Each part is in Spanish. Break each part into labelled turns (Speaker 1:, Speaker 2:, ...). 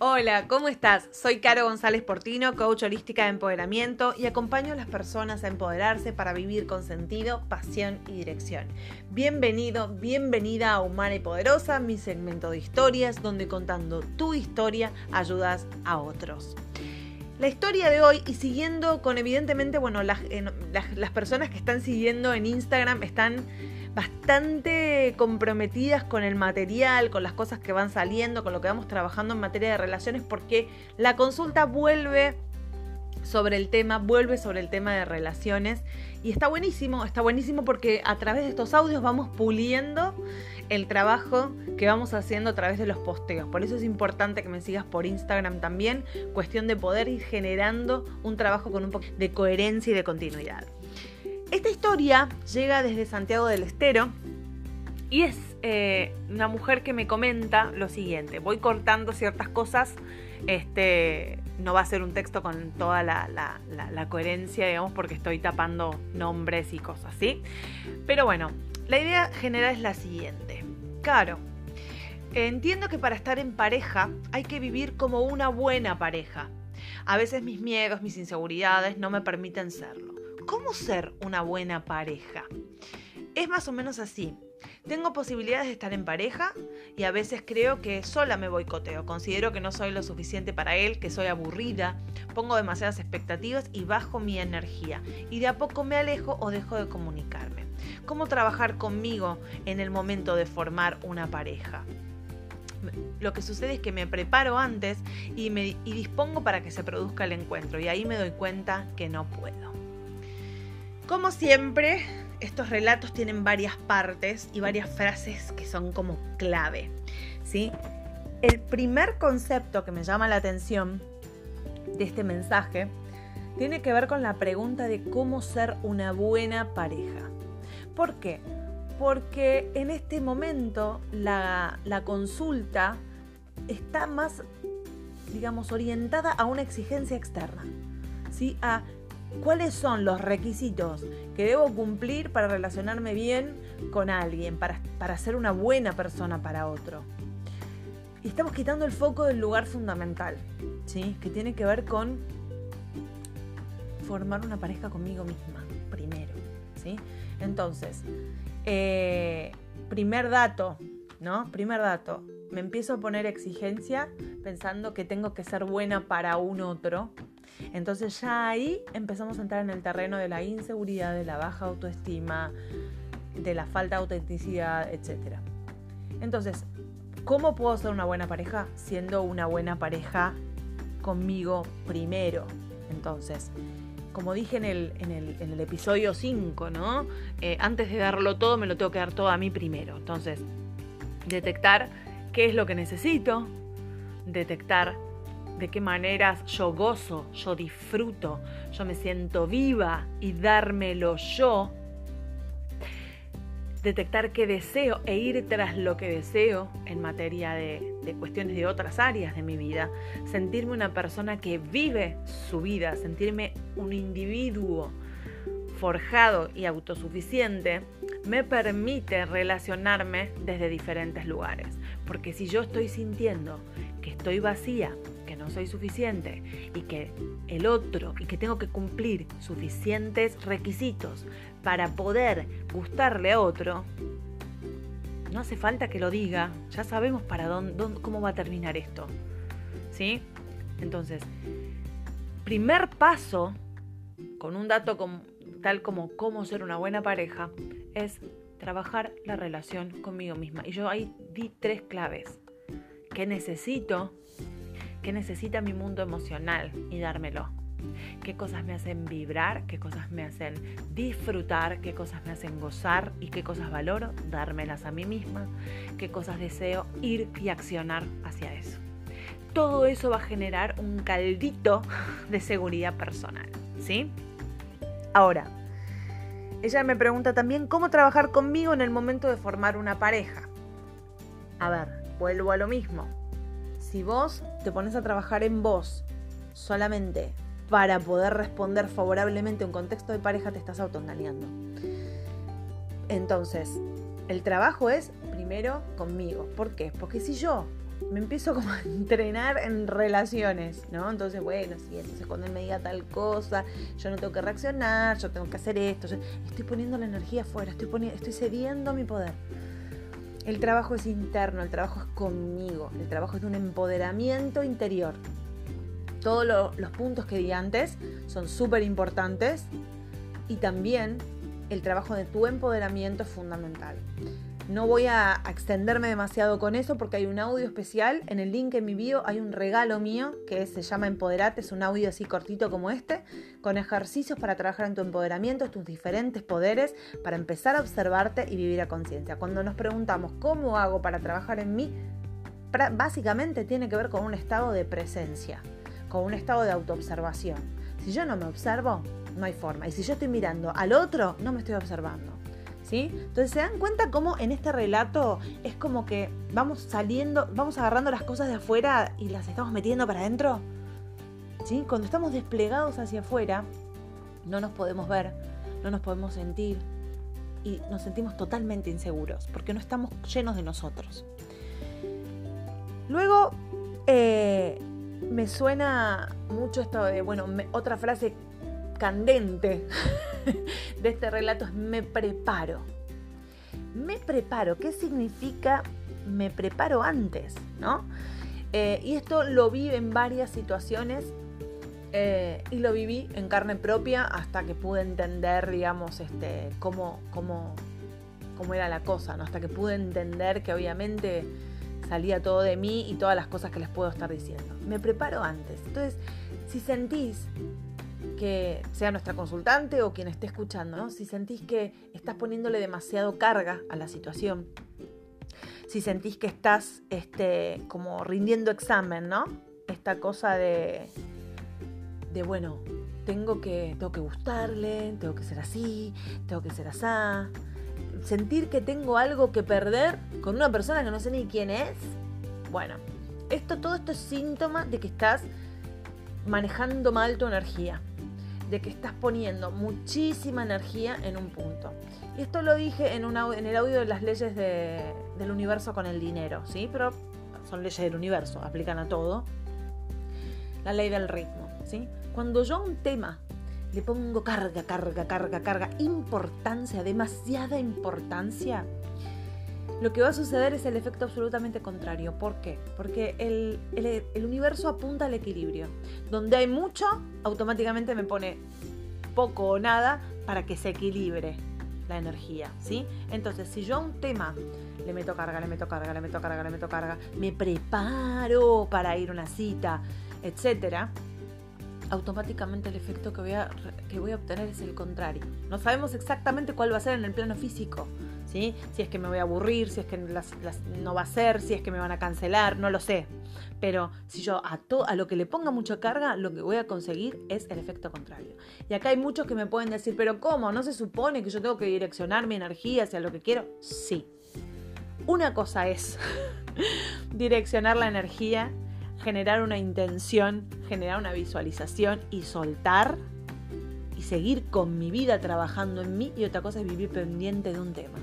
Speaker 1: Hola, ¿cómo estás? Soy Caro González Portino, coach holística de empoderamiento y acompaño a las personas a empoderarse para vivir con sentido, pasión y dirección. Bienvenido, bienvenida a Humana y Poderosa, mi segmento de historias donde contando tu historia ayudas a otros. La historia de hoy y siguiendo con evidentemente, bueno, las, las personas que están siguiendo en Instagram están bastante comprometidas con el material, con las cosas que van saliendo, con lo que vamos trabajando en materia de relaciones, porque la consulta vuelve sobre el tema, vuelve sobre el tema de relaciones. Y está buenísimo, está buenísimo porque a través de estos audios vamos puliendo el trabajo que vamos haciendo a través de los posteos. Por eso es importante que me sigas por Instagram también, cuestión de poder ir generando un trabajo con un poco de coherencia y de continuidad. Esta historia llega desde Santiago del Estero y es eh, una mujer que me comenta lo siguiente. Voy cortando ciertas cosas. Este, no va a ser un texto con toda la, la, coherencia, digamos, porque estoy tapando nombres y cosas, ¿sí? Pero bueno, la idea general es la siguiente. Claro, entiendo que para estar en pareja hay que vivir como una buena pareja. A veces mis miedos, mis inseguridades no me permiten serlo. ¿Cómo ser una buena pareja? Es más o menos así. Tengo posibilidades de estar en pareja y a veces creo que sola me boicoteo. Considero que no soy lo suficiente para él, que soy aburrida, pongo demasiadas expectativas y bajo mi energía. Y de a poco me alejo o dejo de comunicarme. ¿Cómo trabajar conmigo en el momento de formar una pareja? Lo que sucede es que me preparo antes y, me, y dispongo para que se produzca el encuentro y ahí me doy cuenta que no puedo. Como siempre, estos relatos tienen varias partes y varias frases que son como clave. ¿sí? El primer concepto que me llama la atención de este mensaje tiene que ver con la pregunta de cómo ser una buena pareja. ¿Por qué? Porque en este momento la, la consulta está más, digamos, orientada a una exigencia externa. ¿sí? A cuáles son los requisitos que debo cumplir para relacionarme bien con alguien, para, para ser una buena persona para otro. Y estamos quitando el foco del lugar fundamental, ¿sí? que tiene que ver con formar una pareja conmigo misma, primero. ¿sí? Entonces, eh, primer dato, ¿no? Primer dato, me empiezo a poner exigencia pensando que tengo que ser buena para un otro, entonces ya ahí empezamos a entrar en el terreno de la inseguridad, de la baja autoestima, de la falta de autenticidad, etc. Entonces, ¿cómo puedo ser una buena pareja? Siendo una buena pareja conmigo primero. Entonces, como dije en el, episodio 5, ¿no? Eh, antes de darlo todo, me lo tengo que dar todo a mí primero. Entonces, detectar qué es lo que necesito, detectar de qué maneras yo gozo, yo disfruto, yo me siento viva y dármelo yo. Detectar qué deseo e ir tras lo que deseo en materia de, de cuestiones de otras áreas de mi vida. Sentirme una persona que vive su vida, sentirme un individuo forjado y autosuficiente me permite relacionarme desde diferentes lugares. Porque si yo estoy sintiendo que estoy vacía, no soy suficiente y que el otro y que tengo que cumplir suficientes requisitos para poder gustarle a otro, no hace falta que lo diga, ya sabemos para dónde, cómo va a terminar esto. ¿Sí? Entonces, primer paso, con un dato tal como cómo ser una buena pareja, es trabajar la relación conmigo misma. Y yo ahí di tres claves. ¿Qué necesito? Qué necesita mi mundo emocional y dármelo. Qué cosas me hacen vibrar, qué cosas me hacen disfrutar, qué cosas me hacen gozar y qué cosas valoro, dármelas a mí misma, qué cosas deseo ir y accionar hacia eso. Todo eso va a generar un caldito de seguridad personal, ¿sí? Ahora, ella me pregunta también cómo trabajar conmigo en el momento de formar una pareja. A ver, vuelvo a lo mismo si vos te pones a trabajar en vos solamente para poder responder favorablemente a un contexto de pareja, te estás autoengañando. Entonces, el trabajo es primero conmigo. ¿Por qué? Porque si yo me empiezo como a entrenar en relaciones, ¿no? Entonces, bueno, sí, entonces cuando él me diga tal cosa, yo no tengo que reaccionar, yo tengo que hacer esto, estoy poniendo la energía afuera, estoy, estoy cediendo mi poder. El trabajo es interno, el trabajo es conmigo, el trabajo es de un empoderamiento interior. Todos los puntos que di antes son súper importantes y también el trabajo de tu empoderamiento es fundamental. No voy a extenderme demasiado con eso porque hay un audio especial. En el link en mi bio hay un regalo mío que se llama Empoderate. Es un audio así cortito como este, con ejercicios para trabajar en tu empoderamiento, tus diferentes poderes, para empezar a observarte y vivir a conciencia. Cuando nos preguntamos cómo hago para trabajar en mí, básicamente tiene que ver con un estado de presencia, con un estado de autoobservación. Si yo no me observo, no hay forma. Y si yo estoy mirando al otro, no me estoy observando. Entonces se dan cuenta cómo en este relato es como que vamos saliendo, vamos agarrando las cosas de afuera y las estamos metiendo para adentro. Cuando estamos desplegados hacia afuera, no nos podemos ver, no nos podemos sentir y nos sentimos totalmente inseguros porque no estamos llenos de nosotros. Luego, eh, me suena mucho esto de, bueno, otra frase candente de este relato es me preparo. Me preparo, ¿qué significa me preparo antes? ¿no? Eh, y esto lo vi en varias situaciones eh, y lo viví en carne propia hasta que pude entender, digamos, este, cómo, cómo, cómo era la cosa, ¿no? hasta que pude entender que obviamente salía todo de mí y todas las cosas que les puedo estar diciendo. Me preparo antes. Entonces, si sentís que sea nuestra consultante o quien esté escuchando, ¿no? si sentís que estás poniéndole demasiado carga a la situación, si sentís que estás este, como rindiendo examen, ¿no? Esta cosa de, de bueno, tengo que, tengo que gustarle, tengo que ser así, tengo que ser así. Sentir que tengo algo que perder con una persona que no sé ni quién es. Bueno, esto, todo esto es síntoma de que estás manejando mal tu energía de que estás poniendo muchísima energía en un punto. Y esto lo dije en, en el audio de las leyes del universo con el dinero, ¿sí? Pero son leyes del universo, aplican a todo. La ley del ritmo, ¿sí? Cuando yo a un tema le pongo carga, carga, carga, carga, importancia, demasiada importancia, lo que va a suceder es el efecto absolutamente contrario. ¿Por qué? Porque el, universo apunta al equilibrio. Donde hay mucho, automáticamente me pone poco o nada para que se equilibre la energía, ¿sí? Entonces, si yo a un tema le meto carga, le meto carga, le meto carga, le meto carga, me preparo para ir a una cita, etcétera, automáticamente el efecto que voy, a, que voy a obtener es el contrario. No sabemos exactamente cuál va a ser en el plano físico, si es que me voy a aburrir, si es que no va a ser, si es que me van a cancelar, no lo sé. Pero si yo a, a lo que le ponga mucha carga, lo que voy a conseguir es el efecto contrario. Y acá hay muchos que me pueden decir, pero ¿cómo? ¿No se supone que yo tengo que direccionar mi energía hacia lo que quiero? Sí. Una cosa es direccionar la energía, generar una intención, generar una visualización y soltar y seguir con mi vida trabajando en mí y otra cosa es vivir pendiente de un tema.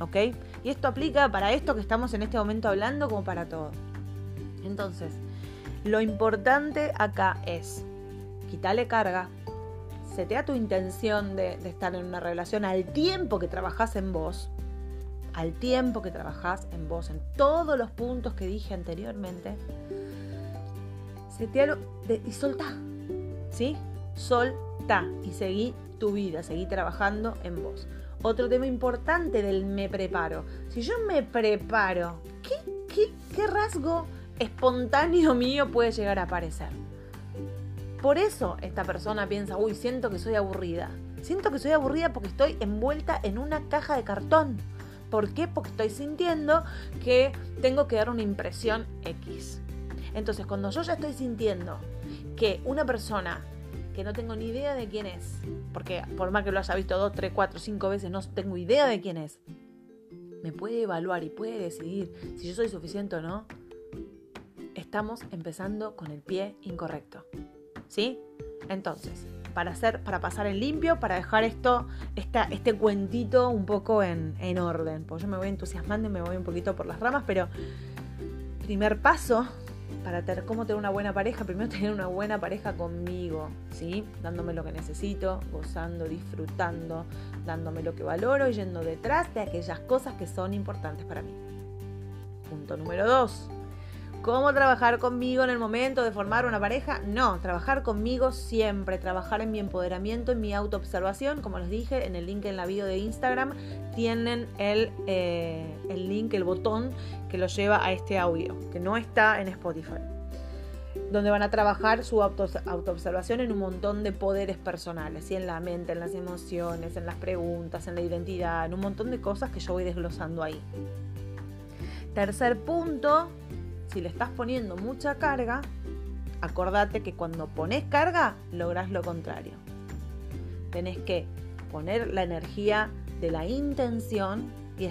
Speaker 1: ¿Ok? Y esto aplica para esto que estamos en este momento hablando como para todo. Entonces, lo importante acá es quitarle carga, setea tu intención de, estar en una relación al tiempo que trabajas en vos, al tiempo que trabajas en vos, en todos los puntos que dije anteriormente, setealo y soltá, ¿sí? Soltá y seguí tu vida, seguí trabajando en vos. Otro tema importante del me preparo. Si yo me preparo, ¿qué, qué, rasgo espontáneo mío puede llegar a aparecer? Por eso esta persona piensa, uy, siento que soy aburrida. Siento que soy aburrida porque estoy envuelta en una caja de cartón. ¿Por qué? Porque estoy sintiendo que tengo que dar una impresión X. Entonces, cuando yo ya estoy sintiendo que una persona que no tengo ni idea de quién es, porque por más que lo haya visto dos, tres, cuatro, cinco veces, no tengo idea de quién es, me puede evaluar y puede decidir si yo soy suficiente o no, estamos empezando con el pie incorrecto. ¿Sí? Entonces, para hacer, para pasar en limpio, para dejar esto, este cuentito un poco en, en orden. Pues yo me voy entusiasmando y me voy un poquito por las ramas, pero primer paso para tener, cómo tener una buena pareja, primero tener una buena pareja conmigo, ¿sí? Dándome lo que necesito, gozando, disfrutando, dándome lo que valoro yendo detrás de aquellas cosas que son importantes para mí. Punto número dos. ¿Cómo trabajar conmigo en el momento de formar una pareja? No, trabajar conmigo siempre, trabajar en mi empoderamiento, en mi autoobservación. Como les dije, en el link en la bio de Instagram tienen el, eh, el link, el botón que lo lleva a este audio, que no está en Spotify donde van a trabajar su auto, autoobservación en un montón de poderes personales, y en la mente, en las emociones, en las preguntas, en la identidad, en un montón de cosas que yo voy desglosando ahí. Tercer punto, si le estás poniendo mucha carga, acordate que cuando pones carga, logras lo contrario. Tenés que poner la energía de la intención y,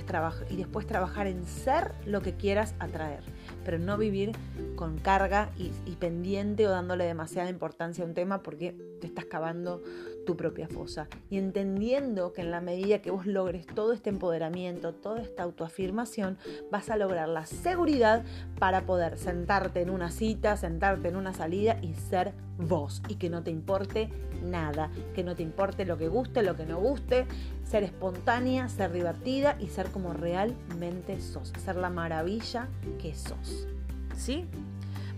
Speaker 1: después trabajar en ser lo que quieras atraer, pero no vivir con carga y, y pendiente o dándole demasiada importancia a un tema porque te estás cavando tu propia fosa. Y entendiendo que en la medida que vos logres todo este empoderamiento, toda esta autoafirmación, vas a lograr la seguridad para poder sentarte en una cita, sentarte en una salida y ser vos. Y que no te importe nada, que no te importe lo que guste, lo que no guste, ser espontánea, ser divertida y ser como realmente sos, ser la maravilla que sos. ¿Sí?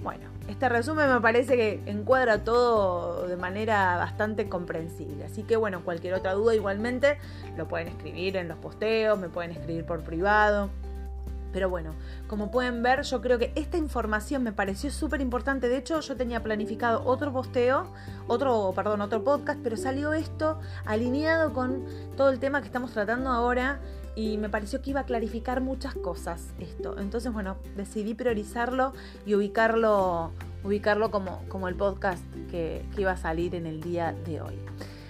Speaker 1: Bueno, este resumen me parece que encuadra todo de manera bastante comprensible. Así que bueno, cualquier otra duda igualmente lo pueden escribir en los posteos, me pueden escribir por privado. Pero bueno, como pueden ver, yo creo que esta información me pareció súper importante. De hecho, yo tenía planificado otro posteo, otro, perdón, otro podcast, pero salió esto alineado con todo el tema que estamos tratando ahora y me pareció que iba a clarificar muchas cosas esto. Entonces, bueno, decidí priorizarlo y ubicarlo, ubicarlo como, como el podcast que, que iba a salir en el día de hoy.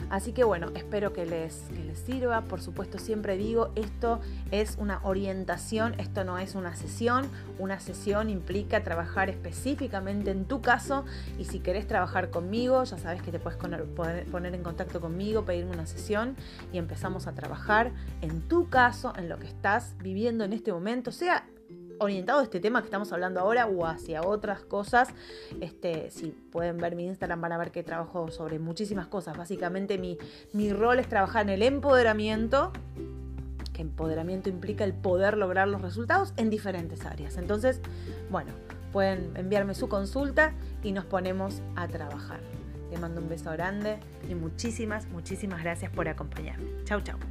Speaker 1: Así que bueno, espero que les, les sirva. Por supuesto, siempre digo, esto es una orientación, esto no es una sesión. Una sesión implica trabajar específicamente en tu caso y si querés trabajar conmigo, ya sabes que te puedes poner en contacto conmigo, pedirme una sesión y empezamos a trabajar en tu caso, en lo que estás viviendo en este momento, sea orientado a este tema que estamos hablando ahora o hacia otras cosas. Este, si pueden ver mi Instagram van a ver que trabajo sobre muchísimas cosas. Básicamente mi, mi rol es trabajar en el empoderamiento, que empoderamiento implica el poder lograr los resultados en diferentes áreas. Entonces, bueno, pueden enviarme su consulta y nos ponemos a trabajar. Te mando un beso grande y muchísimas, muchísimas gracias por acompañarme. Chau, chau.